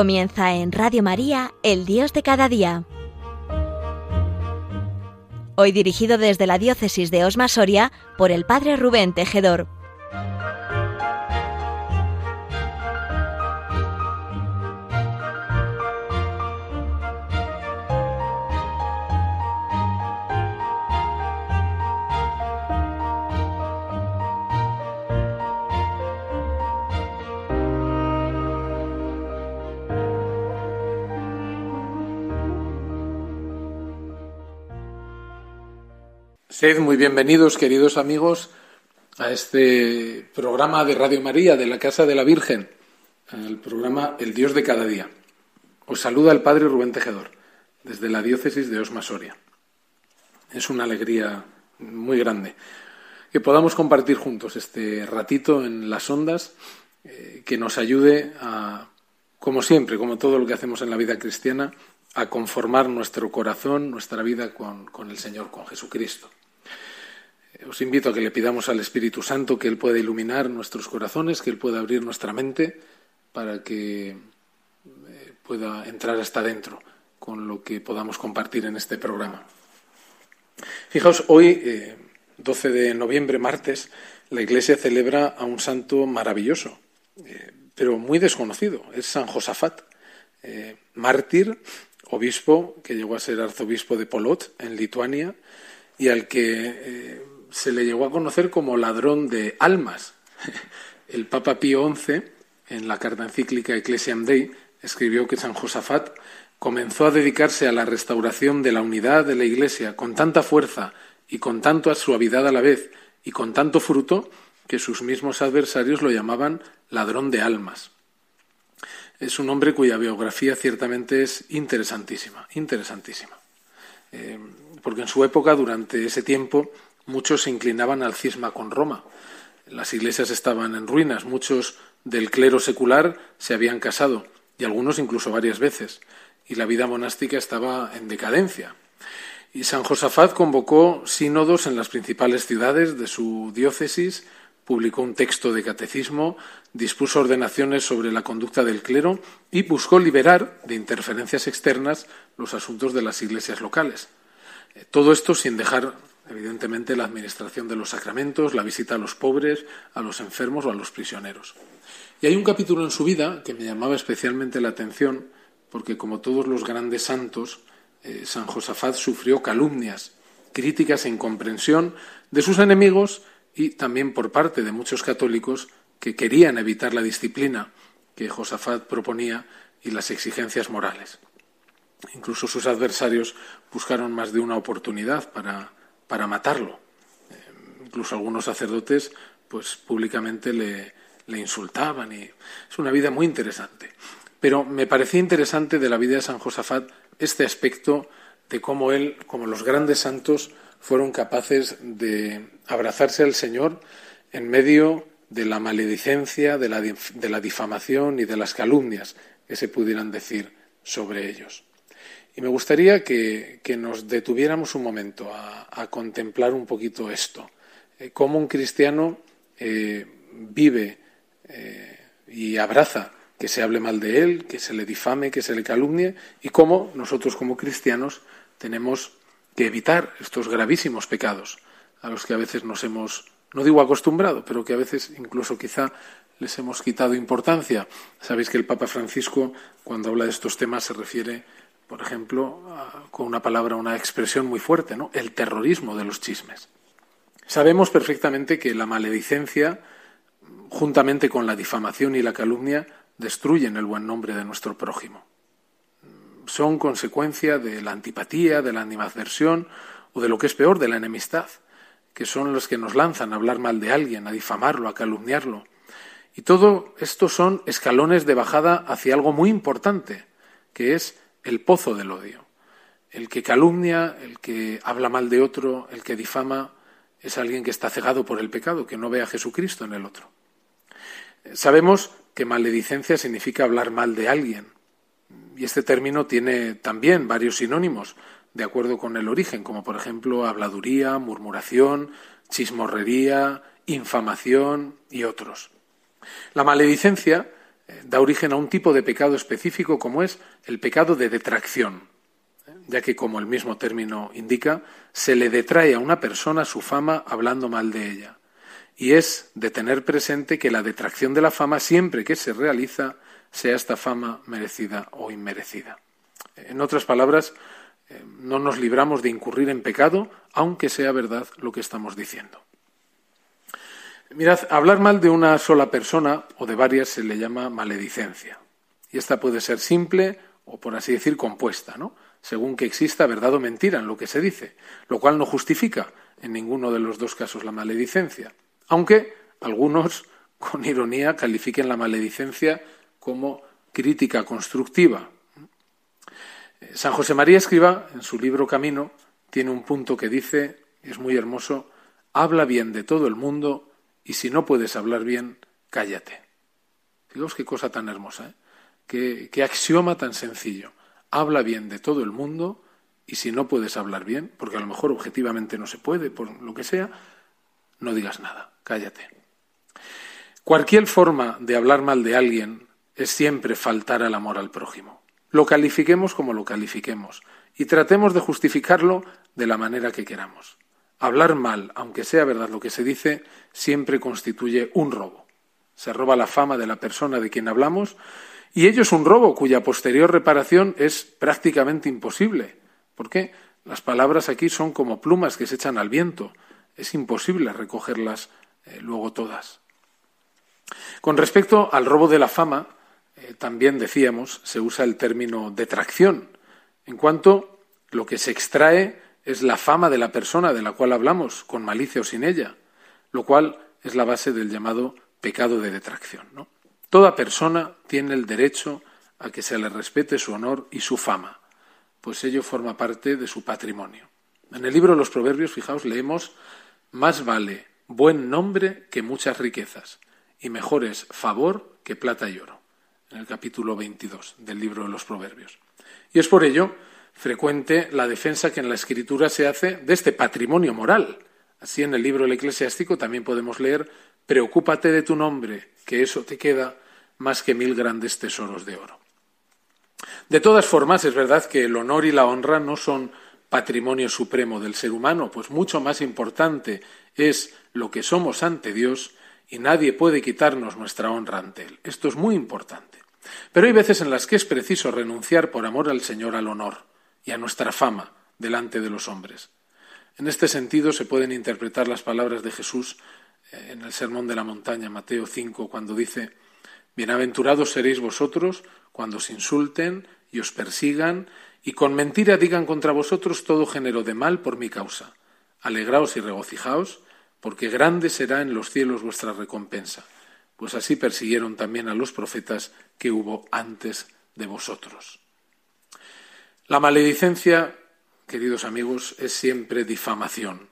Comienza en Radio María, El Dios de cada día. Hoy dirigido desde la diócesis de Osma Soria por el Padre Rubén Tejedor. Sed muy bienvenidos, queridos amigos, a este programa de Radio María de la Casa de la Virgen, el programa El Dios de cada día. Os saluda el Padre Rubén Tejedor, desde la diócesis de Osma Soria. Es una alegría muy grande que podamos compartir juntos este ratito en las ondas eh, que nos ayude a, como siempre, como todo lo que hacemos en la vida cristiana, a conformar nuestro corazón, nuestra vida con, con el Señor, con Jesucristo. Os invito a que le pidamos al Espíritu Santo que Él pueda iluminar nuestros corazones, que Él pueda abrir nuestra mente para que eh, pueda entrar hasta dentro con lo que podamos compartir en este programa. Fijaos, hoy, 12 eh, de noviembre, martes, la Iglesia celebra a un santo maravilloso, eh, pero muy desconocido. Es San Josafat, mártir, obispo, que llegó a ser arzobispo de Polot, en Lituania, y al que se le llegó a conocer como ladrón de almas. El Papa Pío XI, en la carta encíclica Ecclesiam Dei, escribió que San Josafat comenzó a dedicarse a la restauración de la unidad de la Iglesia con tanta fuerza y con tanta suavidad a la vez y con tanto fruto que sus mismos adversarios lo llamaban ladrón de almas. Es un hombre cuya biografía ciertamente es interesantísima, interesantísima. Eh, porque en su época, durante ese tiempo, Muchos se inclinaban al cisma con Roma. Las iglesias estaban en ruinas, muchos del clero secular se habían casado, y algunos incluso varias veces, y la vida monástica estaba en decadencia. Y San Josafat convocó sínodos en las principales ciudades de su diócesis, publicó un texto de catecismo, dispuso ordenaciones sobre la conducta del clero y buscó liberar de interferencias externas los asuntos de las iglesias locales. Todo esto sin dejar evidentemente la administración de los sacramentos, la visita a los pobres, a los enfermos o a los prisioneros. Y hay un capítulo en su vida que me llamaba especialmente la atención, porque como todos los grandes santos, eh, San Josafat sufrió calumnias, críticas e incomprensión de sus enemigos y también por parte de muchos católicos que querían evitar la disciplina que Josafat proponía y las exigencias morales. Incluso sus adversarios buscaron más de una oportunidad para para matarlo. Eh, incluso algunos sacerdotes pues públicamente le, le insultaban y es una vida muy interesante. Pero me parecía interesante de la vida de San Josafat este aspecto de cómo él, como los grandes santos, fueron capaces de abrazarse al Señor en medio de la maledicencia, de la, de la difamación y de las calumnias que se pudieran decir sobre ellos. Y me gustaría que, nos detuviéramos un momento a, contemplar un poquito esto, eh, cómo un cristiano eh, vive eh, y abraza que se hable mal de él, que se le difame, que se le calumnie, y cómo nosotros como cristianos tenemos que evitar estos gravísimos pecados a los que a veces nos hemos, no digo acostumbrado, pero que a veces incluso quizá les hemos quitado importancia. Sabéis que el Papa Francisco, cuando habla de estos temas, se refiere por ejemplo, con una palabra, una expresión muy fuerte, ¿no? El terrorismo de los chismes. Sabemos perfectamente que la maledicencia, juntamente con la difamación y la calumnia, destruyen el buen nombre de nuestro prójimo. Son consecuencia de la antipatía, de la animadversión o de lo que es peor, de la enemistad, que son los que nos lanzan a hablar mal de alguien, a difamarlo, a calumniarlo. Y todo esto son escalones de bajada hacia algo muy importante, que es el pozo del odio. El que calumnia, el que habla mal de otro, el que difama, es alguien que está cegado por el pecado, que no ve a Jesucristo en el otro. Sabemos que maledicencia significa hablar mal de alguien. Y este término tiene también varios sinónimos, de acuerdo con el origen, como por ejemplo habladuría, murmuración, chismorrería, infamación y otros. La maledicencia da origen a un tipo de pecado específico como es el pecado de detracción, ya que, como el mismo término indica, se le detrae a una persona su fama hablando mal de ella. Y es de tener presente que la detracción de la fama, siempre que se realiza, sea esta fama merecida o inmerecida. En otras palabras, eh, no nos libramos de incurrir en pecado, aunque sea verdad lo que estamos diciendo. Mirad, hablar mal de una sola persona o de varias se le llama maledicencia. Y esta puede ser simple o, por así decir, compuesta, ¿no? Según que exista verdad o mentira en lo que se dice, lo cual no justifica en ninguno de los dos casos la maledicencia. Aunque algunos, con ironía, califiquen la maledicencia como crítica constructiva. San José María Escriba, en su libro Camino, tiene un punto que dice, es muy hermoso, habla bien de todo el mundo y si no puedes hablar bien, cállate. Fijaos qué cosa tan hermosa, ¿eh? qué, axioma tan sencillo. Habla bien de todo el mundo y si no puedes hablar bien, porque a lo mejor objetivamente no se puede, por lo que sea, no digas nada, cállate. Cualquier forma de hablar mal de alguien es siempre faltar al amor al prójimo. Lo califiquemos como lo califiquemos y tratemos de justificarlo de la manera que queramos. Hablar mal, aunque sea verdad lo que se dice, siempre constituye un robo. Se roba la fama de la persona de quien hablamos y ello es un robo cuya posterior reparación es prácticamente imposible. ¿Por qué? Las palabras aquí son como plumas que se echan al viento. Es imposible recogerlas eh, luego todas. Con respecto al robo de la fama, eh, también decíamos, se usa el término detracción, en cuanto lo que se extrae es la fama de la persona de la cual hablamos, con malicia o sin ella, lo cual es la base del llamado pecado de detracción. Toda persona tiene el derecho a que se le respete su honor y su fama, pues ello forma parte de su patrimonio. En el libro de los Proverbios, fijaos, leemos más vale buen nombre que muchas riquezas, y mejor es favor que plata y oro, en el capítulo 22 del libro de los Proverbios. Y es por ello frecuente la defensa que en la Escritura se hace de este patrimonio moral. Así en el libro del eclesiástico también podemos leer, preocúpate de tu nombre, que eso te queda más que mil grandes tesoros de oro. De todas formas, es verdad que el honor y la honra no son patrimonio supremo del ser humano, pues mucho más importante es lo que somos ante Dios y nadie puede quitarnos nuestra honra ante Él. Esto es muy importante. Pero hay veces en las que es preciso renunciar por amor al Señor al honor y a nuestra fama delante de los hombres. En este sentido se pueden interpretar las palabras de Jesús eh, en el Sermón de la Montaña, Mateo 5, cuando dice, Bienaventurados seréis vosotros cuando os insulten y os persigan y con mentira digan contra vosotros todo género de mal por mi causa. Alegraos y regocijaos, porque grande será en los cielos vuestra recompensa, pues así persiguieron también a los profetas que hubo antes de vosotros. La maledicencia, queridos amigos, es siempre difamación,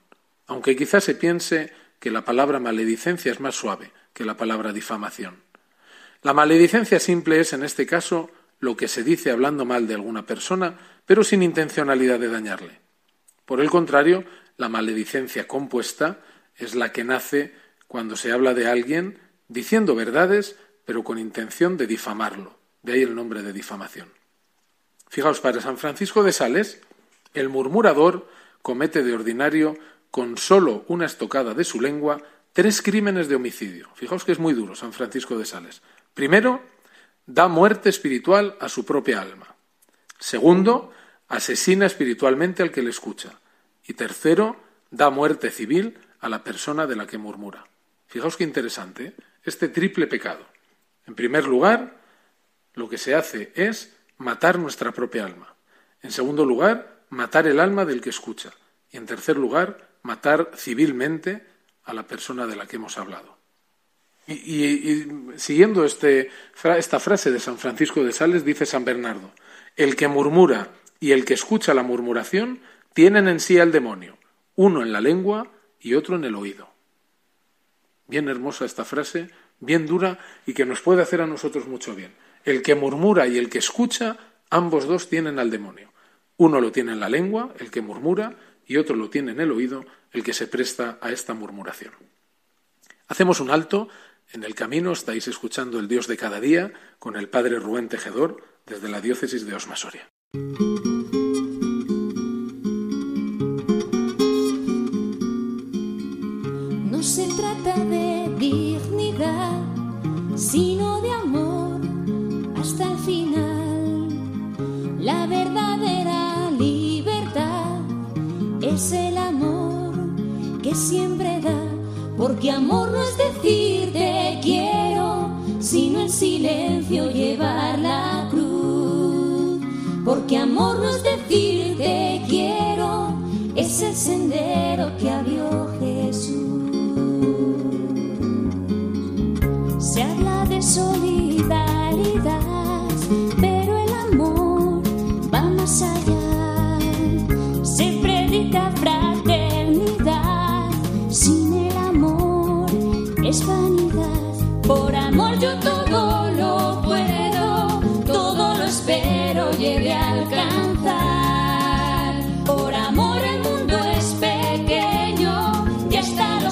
aunque quizás se piense que la palabra maledicencia es más suave que la palabra difamación. La maledicencia simple es, en este caso, lo que se dice hablando mal de alguna persona, pero sin intencionalidad de dañarle. Por el contrario, la maledicencia compuesta es la que nace cuando se habla de alguien diciendo verdades, pero con intención de difamarlo. De ahí el nombre de difamación. Fijaos, para San Francisco de Sales, el murmurador comete de ordinario, con solo una estocada de su lengua, tres crímenes de homicidio. Fijaos que es muy duro San Francisco de Sales. Primero, da muerte espiritual a su propia alma. Segundo, asesina espiritualmente al que le escucha. Y tercero, da muerte civil a la persona de la que murmura. Fijaos qué interesante, ¿eh? este triple pecado. En primer lugar, lo que se hace es matar nuestra propia alma. En segundo lugar, matar el alma del que escucha. Y en tercer lugar, matar civilmente a la persona de la que hemos hablado. Y, siguiendo este, esta frase de San Francisco de Sales, dice San Bernardo, el que murmura y el que escucha la murmuración tienen en sí al demonio, uno en la lengua y otro en el oído. Bien hermosa esta frase, bien dura y que nos puede hacer a nosotros mucho bien. El que murmura y el que escucha, ambos dos tienen al demonio. Uno lo tiene en la lengua, el que murmura, y otro lo tiene en el oído, el que se presta a esta murmuración. Hacemos un alto En el camino estáis escuchando el Dios de cada día con el Padre Rubén Tejedor desde la diócesis de Osmasoria. No se trata de dignidad, sino La verdadera libertad es el amor que siempre da, porque amor no es decir te quiero, sino en silencio llevar la cruz. Porque amor no es decir te quiero, es el sendero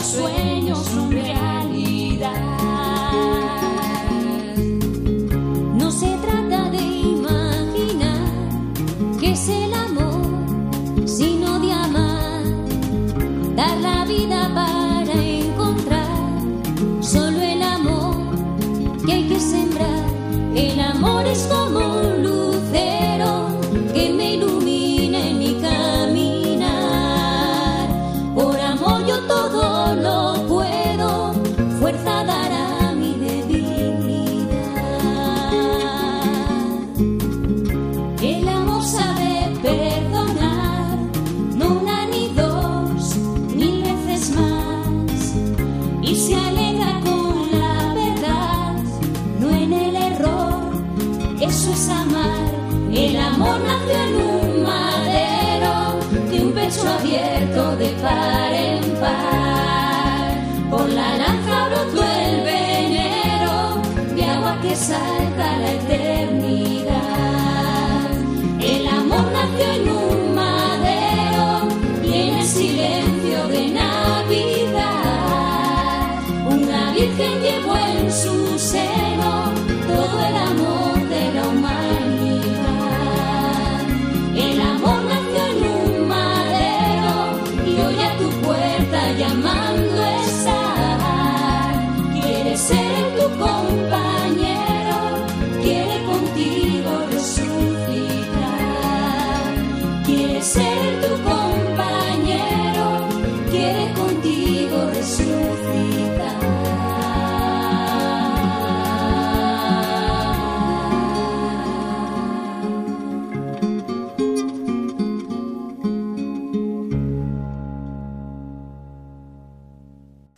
hasta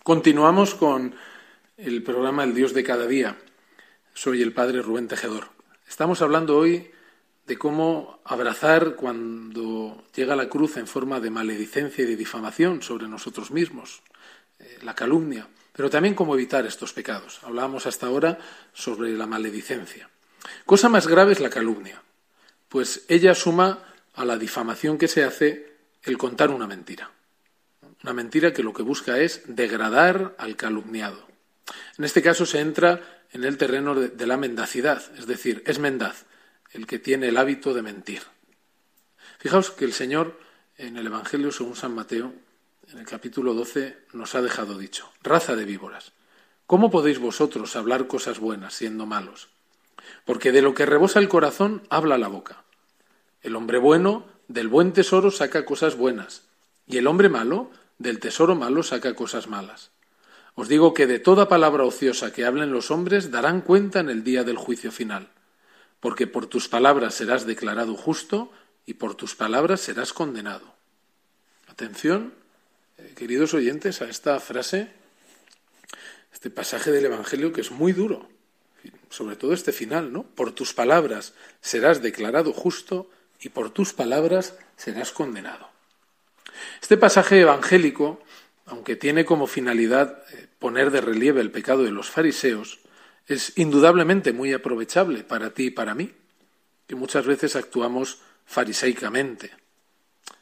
Continuamos con el programa El Dios de cada día. Soy el Padre Rubén Tejedor. Estamos hablando hoy de cómo abrazar cuando llega la cruz en forma de maledicencia y de difamación sobre nosotros mismos, eh, la calumnia, pero también cómo evitar estos pecados. Hablábamos hasta ahora sobre la maledicencia. Cosa más grave es la calumnia, pues ella suma a la difamación que se hace el contar una mentira. Una mentira que lo que busca es degradar al calumniado. En este caso se entra en el terreno de, la mendacidad, es decir, es mendaz el que tiene el hábito de mentir. Fijaos que el Señor en el Evangelio según San Mateo, en el capítulo 12, nos ha dejado dicho, raza de víboras, ¿cómo podéis vosotros hablar cosas buenas siendo malos? Porque de lo que rebosa el corazón habla la boca. El hombre bueno del buen tesoro saca cosas buenas, y el hombre malo del tesoro malo saca cosas malas. Os digo que de toda palabra ociosa que hablen los hombres darán cuenta en el día del juicio final, porque por tus palabras serás declarado justo y por tus palabras serás condenado. Atención, eh, queridos oyentes, a esta frase, este pasaje del Evangelio que es muy duro, sobre todo este final, ¿no? Por tus palabras serás declarado justo y por tus palabras serás condenado. Este pasaje evangélico, aunque tiene como finalidad eh, poner de relieve el pecado de los fariseos, es indudablemente muy aprovechable para ti y para mí, que muchas veces actuamos fariseicamente.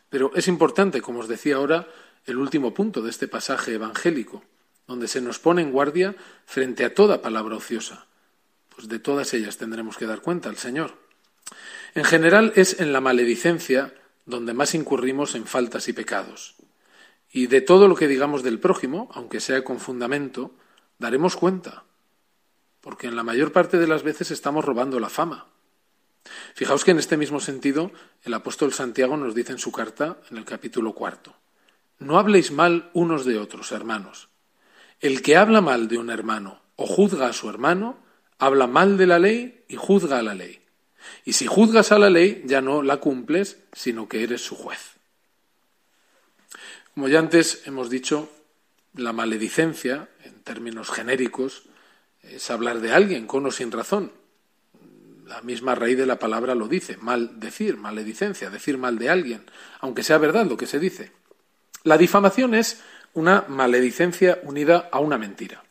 Pero es importante, como os decía ahora, el último punto de este pasaje evangélico, donde se nos pone en guardia frente a toda palabra ociosa. Pues de todas ellas tendremos que dar cuenta al Señor. En general es en la maledicencia donde más incurrimos en faltas y pecados. Y de todo lo que digamos del prójimo, aunque sea con fundamento, daremos cuenta, porque en la mayor parte de las veces estamos robando la fama. Fijaos que en este mismo sentido el apóstol Santiago nos dice en su carta, en el capítulo cuarto, no habléis mal unos de otros, hermanos. El que habla mal de un hermano o juzga a su hermano, habla mal de la ley y juzga a la ley. Y si juzgas a la ley, ya no la cumples, sino que eres su juez. Como ya antes hemos dicho, la maledicencia, en términos genéricos, es hablar de alguien con o sin razón. La misma raíz de la palabra lo dice, mal decir, maledicencia, decir mal de alguien, aunque sea verdad lo que se dice. La difamación es una maledicencia unida a una mentira.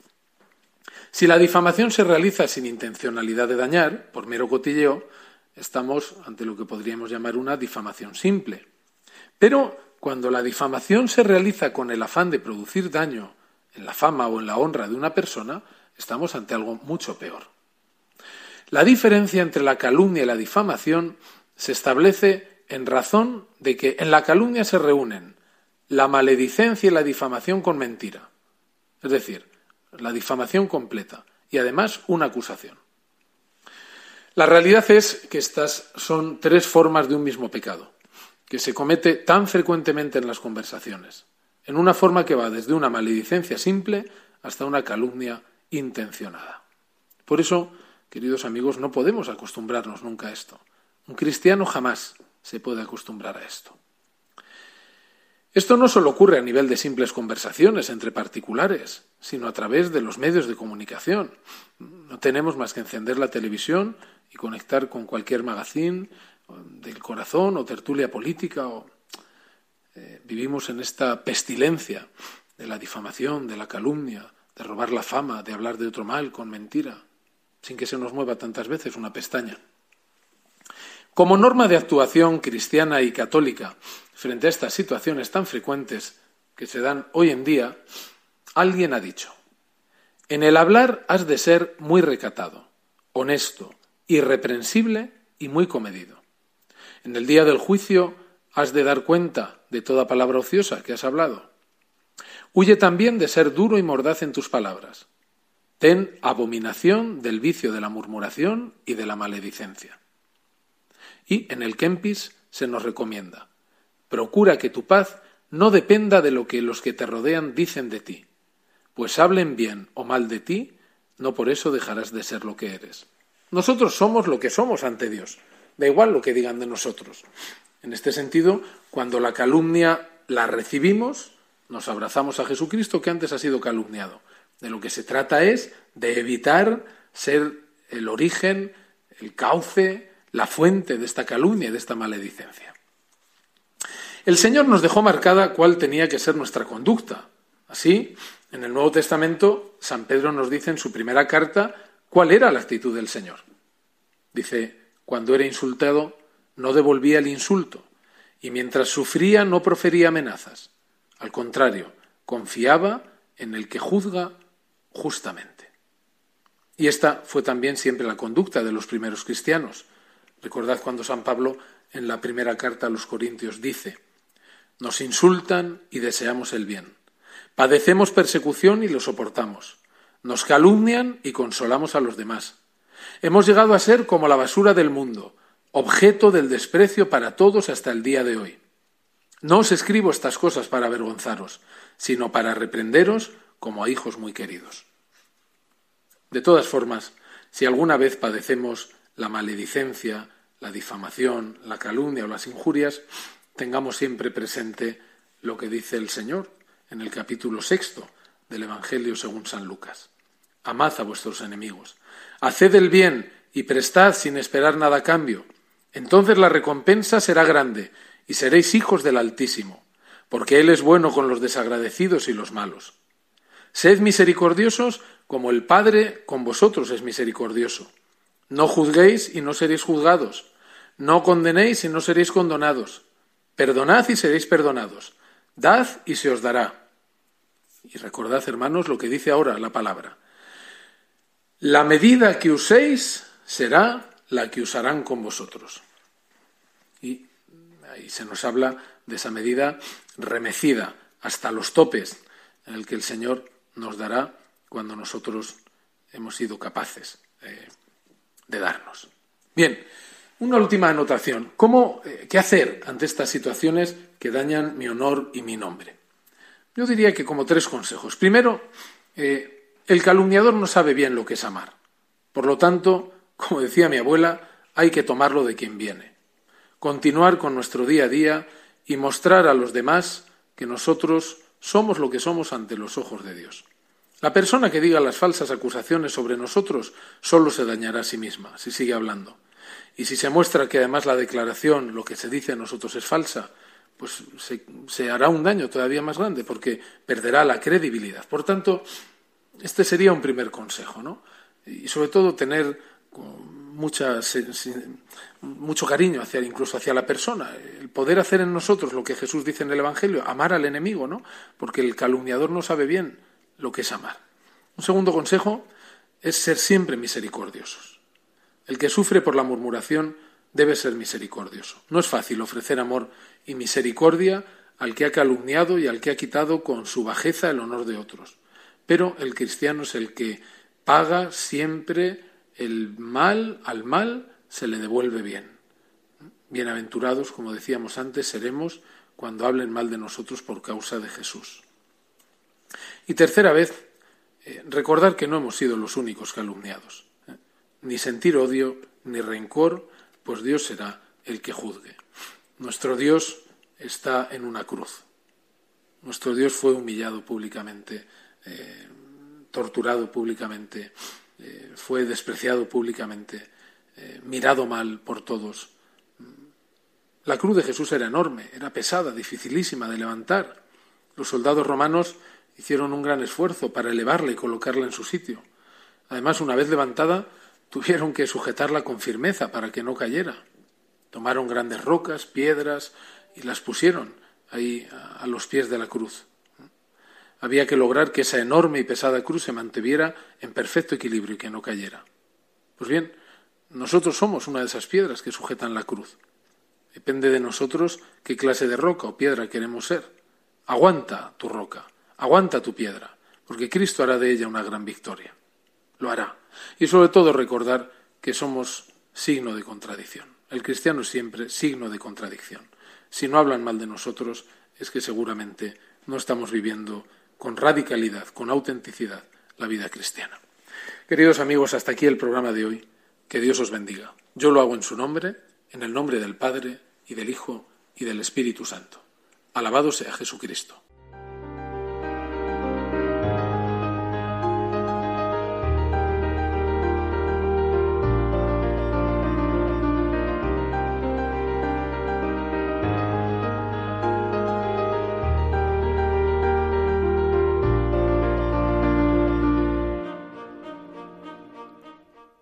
Si la difamación se realiza sin intencionalidad de dañar, por mero cotilleo, estamos ante lo que podríamos llamar una difamación simple. Pero cuando la difamación se realiza con el afán de producir daño en la fama o en la honra de una persona, estamos ante algo mucho peor. La diferencia entre la calumnia y la difamación se establece en razón de que en la calumnia se reúnen la maledicencia y la difamación con mentira. Es decir, la difamación completa y además una acusación. La realidad es que estas son tres formas de un mismo pecado, que se comete tan frecuentemente en las conversaciones, en una forma que va desde una maledicencia simple hasta una calumnia intencionada. Por eso, queridos amigos, no podemos acostumbrarnos nunca a esto. Un cristiano jamás se puede acostumbrar a esto. Esto no solo ocurre a nivel de simples conversaciones entre particulares, sino a través de los medios de comunicación. No tenemos más que encender la televisión y conectar con cualquier magazine del corazón o tertulia política. O, eh, vivimos en esta pestilencia de la difamación, de la calumnia, de robar la fama, de hablar de otro mal con mentira, sin que se nos mueva tantas veces una pestaña. Como norma de actuación cristiana y católica frente a estas situaciones tan frecuentes que se dan hoy en día, alguien ha dicho, en el hablar has de ser muy recatado, honesto, irreprensible y muy comedido. En el día del juicio has de dar cuenta de toda palabra ociosa que has hablado. Huye también de ser duro y mordaz en tus palabras. Ten abominación del vicio de la murmuración y de la maledicencia. Y en el Kempis se nos recomienda, procura que tu paz no dependa de lo que los que te rodean dicen de ti, pues hablen bien o mal de ti, no por eso dejarás de ser lo que eres. Nosotros somos lo que somos ante Dios, da igual lo que digan de nosotros. En este sentido, cuando la calumnia la recibimos, nos abrazamos a Jesucristo que antes ha sido calumniado. De lo que se trata es de evitar ser el origen, el cauce, la fuente de esta calumnia y de esta maledicencia. El Señor nos dejó marcada cuál tenía que ser nuestra conducta. Así, en el Nuevo Testamento, San Pedro nos dice en su primera carta cuál era la actitud del Señor. Dice, cuando era insultado, no devolvía el insulto, y mientras sufría no profería amenazas. Al contrario, confiaba en el que juzga justamente. Y esta fue también siempre la conducta de los primeros cristianos. Recordad cuando San Pablo en la primera carta a los Corintios dice, nos insultan y deseamos el bien. Padecemos persecución y lo soportamos. Nos calumnian y consolamos a los demás. Hemos llegado a ser como la basura del mundo, objeto del desprecio para todos hasta el día de hoy. No os escribo estas cosas para avergonzaros, sino para reprenderos como a hijos muy queridos. De todas formas, si alguna vez padecemos la maledicencia, la difamación, la calumnia o las injurias, tengamos siempre presente lo que dice el Señor en el capítulo sexto del Evangelio según San Lucas. Amad a vuestros enemigos, haced el bien y prestad sin esperar nada a cambio. Entonces la recompensa será grande y seréis hijos del Altísimo, porque Él es bueno con los desagradecidos y los malos. Sed misericordiosos como el Padre con vosotros es misericordioso. No juzguéis y no seréis juzgados. No condenéis y no seréis condenados. Perdonad y seréis perdonados. Dad y se os dará. Y recordad, hermanos, lo que dice ahora la palabra. La medida que uséis será la que usarán con vosotros. Y ahí se nos habla de esa medida remecida hasta los topes en el que el Señor nos dará cuando nosotros hemos sido capaces eh, de darnos. Bien, una última anotación. ¿Cómo, eh, ¿Qué hacer ante estas situaciones que dañan mi honor y mi nombre? Yo diría que como tres consejos. Primero, eh, el calumniador no sabe bien lo que es amar. Por lo tanto, como decía mi abuela, hay que tomarlo de quien viene. Continuar con nuestro día a día y mostrar a los demás que nosotros somos lo que somos ante los ojos de Dios. La persona que diga las falsas acusaciones sobre nosotros solo se dañará a sí misma si sigue hablando. Y si se muestra que además la declaración, lo que se dice a nosotros es falsa, pues se, hará un daño todavía más grande porque perderá la credibilidad. Por tanto, este sería un primer consejo, ¿no? Y sobre todo tener mucha, mucho cariño hacia, incluso hacia la persona, el poder hacer en nosotros lo que Jesús dice en el Evangelio, amar al enemigo, ¿no? Porque el calumniador no sabe bien lo que es amar. Un segundo consejo es ser siempre misericordiosos. El que sufre por la murmuración debe ser misericordioso. No es fácil ofrecer amor y misericordia al que ha calumniado y al que ha quitado con su bajeza el honor de otros. Pero el cristiano es el que paga siempre el mal al mal se le devuelve bien. Bienaventurados, como decíamos antes, seremos cuando hablen mal de nosotros por causa de Jesús. Y tercera vez, eh, recordar que no hemos sido los únicos calumniados. ¿eh? Ni sentir odio, ni rencor, pues Dios será el que juzgue. Nuestro Dios está en una cruz. Nuestro Dios fue humillado públicamente, eh, torturado públicamente, fue despreciado públicamente, mirado mal por todos. La cruz de Jesús era enorme, era pesada, dificilísima de levantar. Los soldados romanos hicieron un gran esfuerzo para elevarla y colocarla en su sitio. Además, una vez levantada, tuvieron que sujetarla con firmeza para que no cayera. Tomaron grandes rocas, piedras y las pusieron ahí a los pies de la cruz. Había que lograr que esa enorme y pesada cruz se mantuviera en perfecto equilibrio y que no cayera. Pues bien, nosotros somos una de esas piedras que sujetan la cruz. Depende de nosotros qué clase de roca o piedra queremos ser. Aguanta tu roca. Aguanta tu piedra, porque Cristo hará de ella una gran victoria. Lo hará. Y sobre todo recordar que somos signo de contradicción. El cristiano es siempre signo de contradicción. Si no hablan mal de nosotros, es que seguramente no estamos viviendo con radicalidad, con autenticidad, la vida cristiana. Queridos amigos, hasta aquí el programa de hoy. Que Dios os bendiga. Yo lo hago en su nombre, en el nombre del Padre, y del Hijo, y del Espíritu Santo. Alabado sea Jesucristo.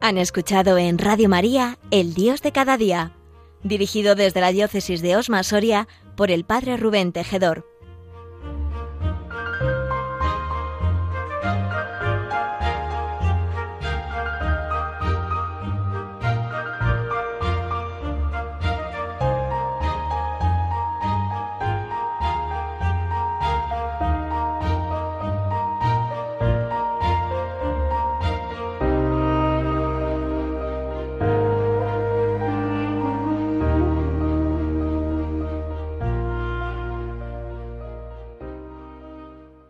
Han escuchado en Radio María El Dios de cada día, dirigido desde la diócesis de Osma Soria por el Padre Rubén Tejedor.